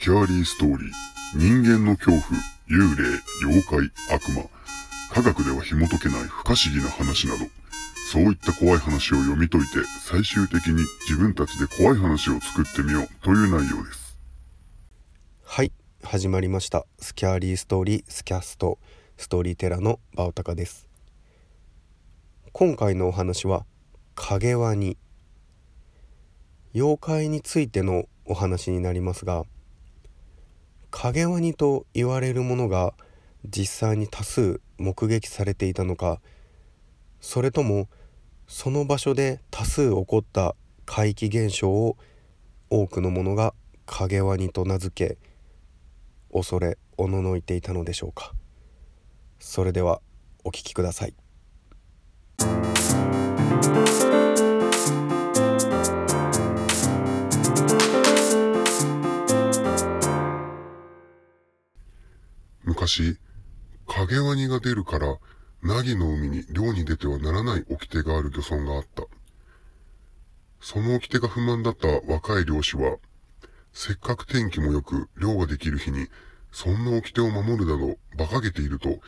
スキャーリーストーリー、人間の恐怖、幽霊、妖怪、悪魔、科学では紐解けない不可思議な話など、そういった怖い話を読み解いて、最終的に自分たちで怖い話を作ってみよう。という内容です。はい。始まりました。スキャーリーストーリースキャスト。ストーリーテラのバオタカです。今回のお話は影ワニ。妖怪についてのお話になりますが影ワニと言われるものが実際に多数目撃されていたのかそれともその場所で多数起こった怪奇現象を多くの者が影ワニと名付け恐れおののいていたのでしょうか。それではお聞きください。昔影ワニが出るから凪の海に漁に出てはならない掟がある漁村があったその掟が不満だった若い漁師はせっかく天気も良く漁ができる日に、そんな掟を守るなど馬鹿げていると、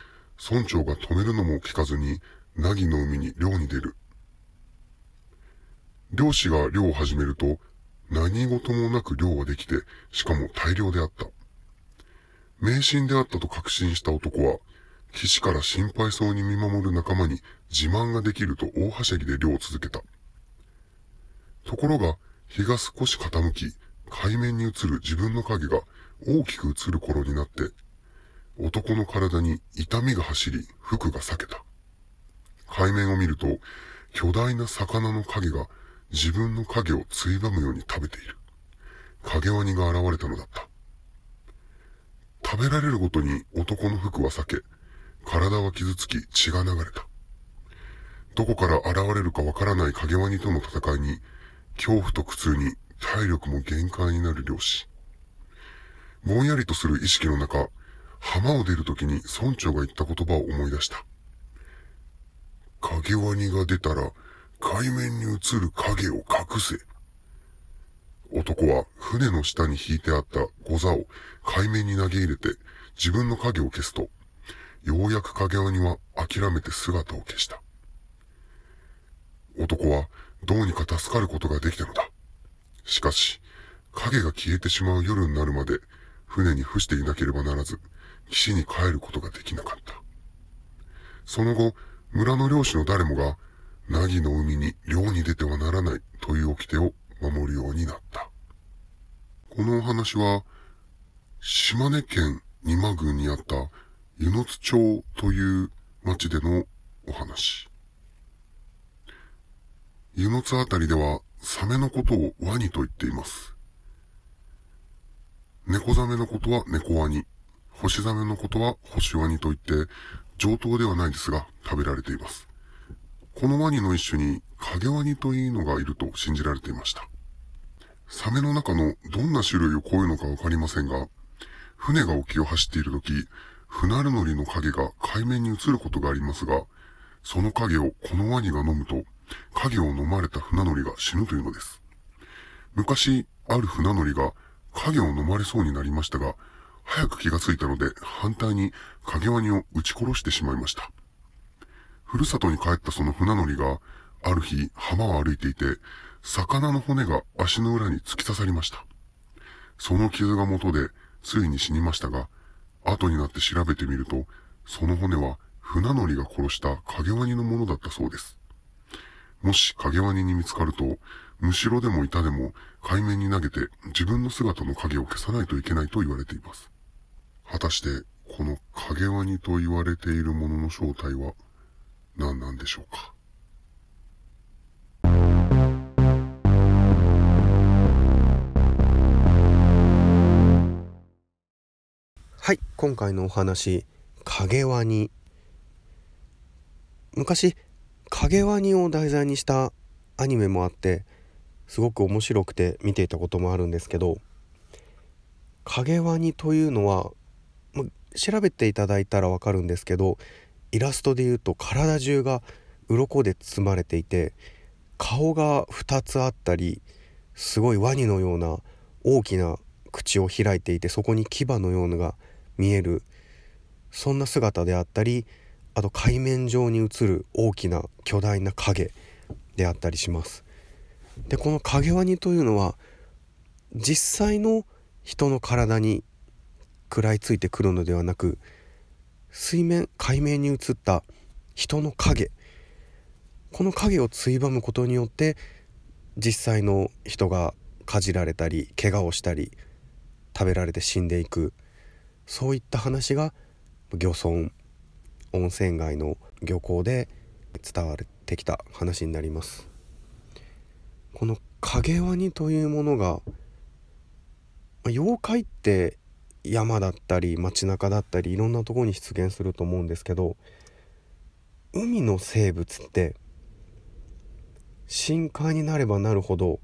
村長が止めるのも聞かずに、凪の海に漁に出る。漁師が漁を始めると、何事もなく漁ができて、しかも大量であった。迷信であったと確信した男は、岸から心配そうに見守る仲間に自慢ができると大はしゃぎで漁を続けた。ところが、日が少し傾き、海面に映る自分の影が大きく映る頃になって、男の体に痛みが走り、服が裂けた。海面を見ると、巨大な魚の影が自分の影をついばむように食べている。影ワニが現れたのだった。食べられるごとに男の服は裂け、体は傷つき血が流れた。どこから現れるかわからない影ワニとの戦いに、恐怖と苦痛に体力も限界になる漁師。ぼんやりとする意識の中、浜を出るときに村長が言った言葉を思い出した。影ワニが出たら海面に映る影を隠せ。男は船の下に引いてあったゴザを海面に投げ入れて自分の影を消すと、ようやく影ワニは諦めて姿を消した。男はどうにか助かることができたのだ。しかし、影が消えてしまう夜になるまで、船に伏していなければならず、岸に帰ることができなかった。その後、村の漁師の誰もが、凪の海に漁に出てはならないという掟を守るようになった。このお話は、島根県二間郡にあった湯野津町という町でのお話。湯野津あたりではサメのことをワニと言っています。猫ザメのことは猫ワニ、星ザメのことは星ワニと言って、上等ではないですが食べられています。このワニの一種に影ワニというのがいると信じられていました。サメの中のどんな種類をこういうのかわかりませんが、船が沖を走っているとき、船乗りの影が海面に映ることがありますが、その影をこのワニが飲むと、影を飲まれた船乗りが死ぬというのです。昔、ある船乗りが影を飲まれそうになりましたが、早く気がついたので反対に影ワニを撃ち殺してしまいました。ふるさとに帰ったその船乗りが、ある日浜を歩いていて、魚の骨が足の裏に突き刺さりました。その傷が元で、ついに死にましたが、後になって調べてみると、その骨は船乗りが殺した影ワニのものだったそうです。もし影ワニに見つかると、むしろでも板でも海面に投げて自分の姿の影を消さないといけないと言われています。果たして、この影ワニと言われているものの正体は何なんでしょうか？はい、今回のお話、影ワニ。昔、影ワニを題材にしたアニメもあってすごく面白くて見ていたこともあるんですけど影ワニというのは、ま、調べていただいたら分かるんですけどイラストで言うと体中が鱗で包まれていて顔が2つあったりすごいワニのような大きな口を開いていてそこに牙のようなのが見えるそんな姿であったりあと海面上に映る大きな巨大な影であったりします。でこの影ワニというのは実際の人の体に食らいついてくるのではなく水面海面に映った人の影。この影をついばむことによって実際の人がかじられたり怪我をしたり食べられて死んでいくそういった話が漁村温泉街の漁港で伝わってきた話になります。この影ワニというものが妖怪って山だったり街中だったりいろんなとこに出現すると思うんですけど海の生物って深海になればなるほど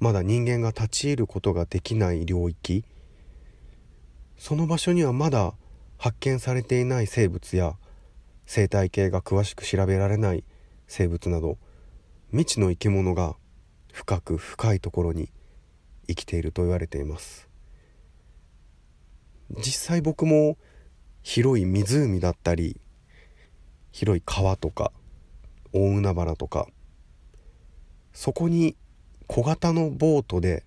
まだ人間が立ち入ることができない領域その場所にはまだ発見されていない生物や生態系が詳しく調べられない生物など未知の生き物が深く深いところに生きていると言われています。実際僕も広い湖だったり広い川とか大海原とかそこに小型のボートで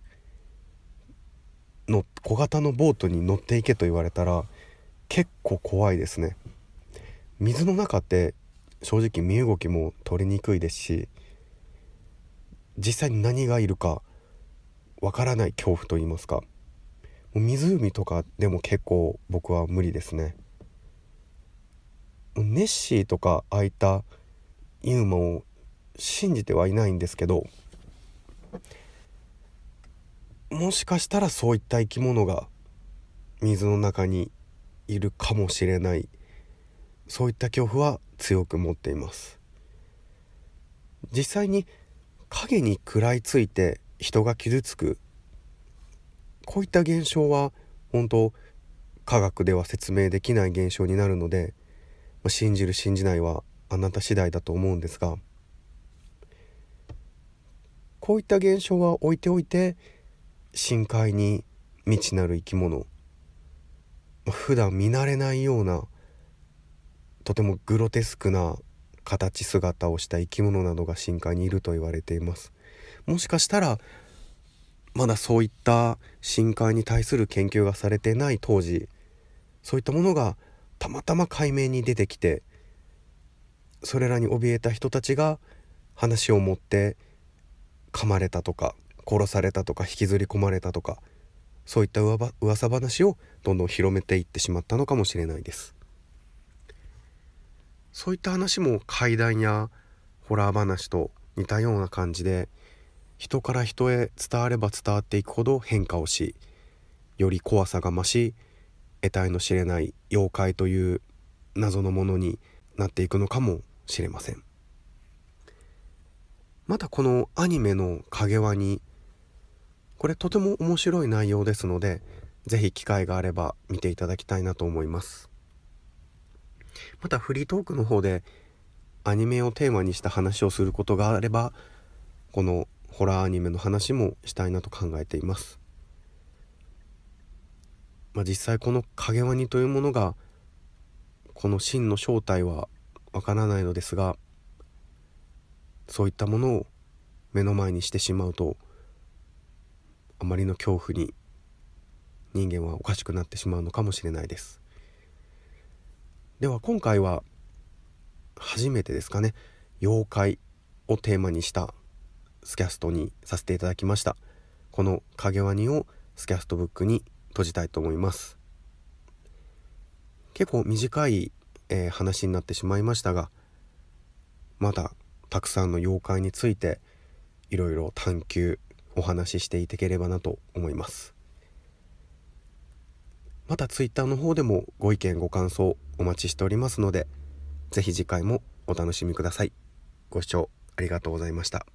の小型のボートに乗っていけと言われたら結構怖いですね。水の中って正直身動きも取りにくいですし実際に何がいるかわからない恐怖と言いますか。もう湖とかでも結構僕は無理ですね。ネッシーとかあいたユーモを信じてはいないんですけどもしかしたらそういった生き物が水の中にいるかもしれないそういった恐怖は強く持っています。実際に影に食らいついて人が傷つく。こういった現象は本当科学では説明できない現象になるので信じる信じないはあなた次第だと思うんですがこういった現象は置いておいて深海に未知なる生き物。普段見慣れないようなとてもグロテスクな形姿をした生き物などが深海にいると言われています。もしかしたらまだそういった深海に対する研究がされてない当時そういったものがたまたま海面に出てきてそれらに怯えた人たちが話を持って噛まれたとか殺されたとか引きずり込まれたとかそういった噂話をどんどん広めていってしまったのかもしれないです。そういった話も怪談やホラー話と似たような感じで人から人へ伝われば伝わっていくほど変化をしより怖さが増し得体の知れない妖怪という謎のものになっていくのかもしれません。またこのアニメの「影ワニ」これとても面白い内容ですので是非機会があれば見ていただきたいなと思います。またフリートークの方でアニメをテーマにした話をすることがあればこのホラーアニメの話もしたいなと考えています、まあ、実際この影ワニというものがこの真の正体はわからないのですがそういったものを目の前にしてしまうとあまりの恐怖に人間はおかしくなってしまうのかもしれないです。では今回は初めてですかね。妖怪をテーマにしたスキャストにさせていただきました。この影ワニをスキャストブックに閉じたいと思います。結構短い、えー、話になってしまいましたがまだたくさんの妖怪についていろいろ探求お話ししていければなと思います。また Twitter の方でもご意見ご感想お待ちしておりますので是非次回もお楽しみください。ご視聴ありがとうございました。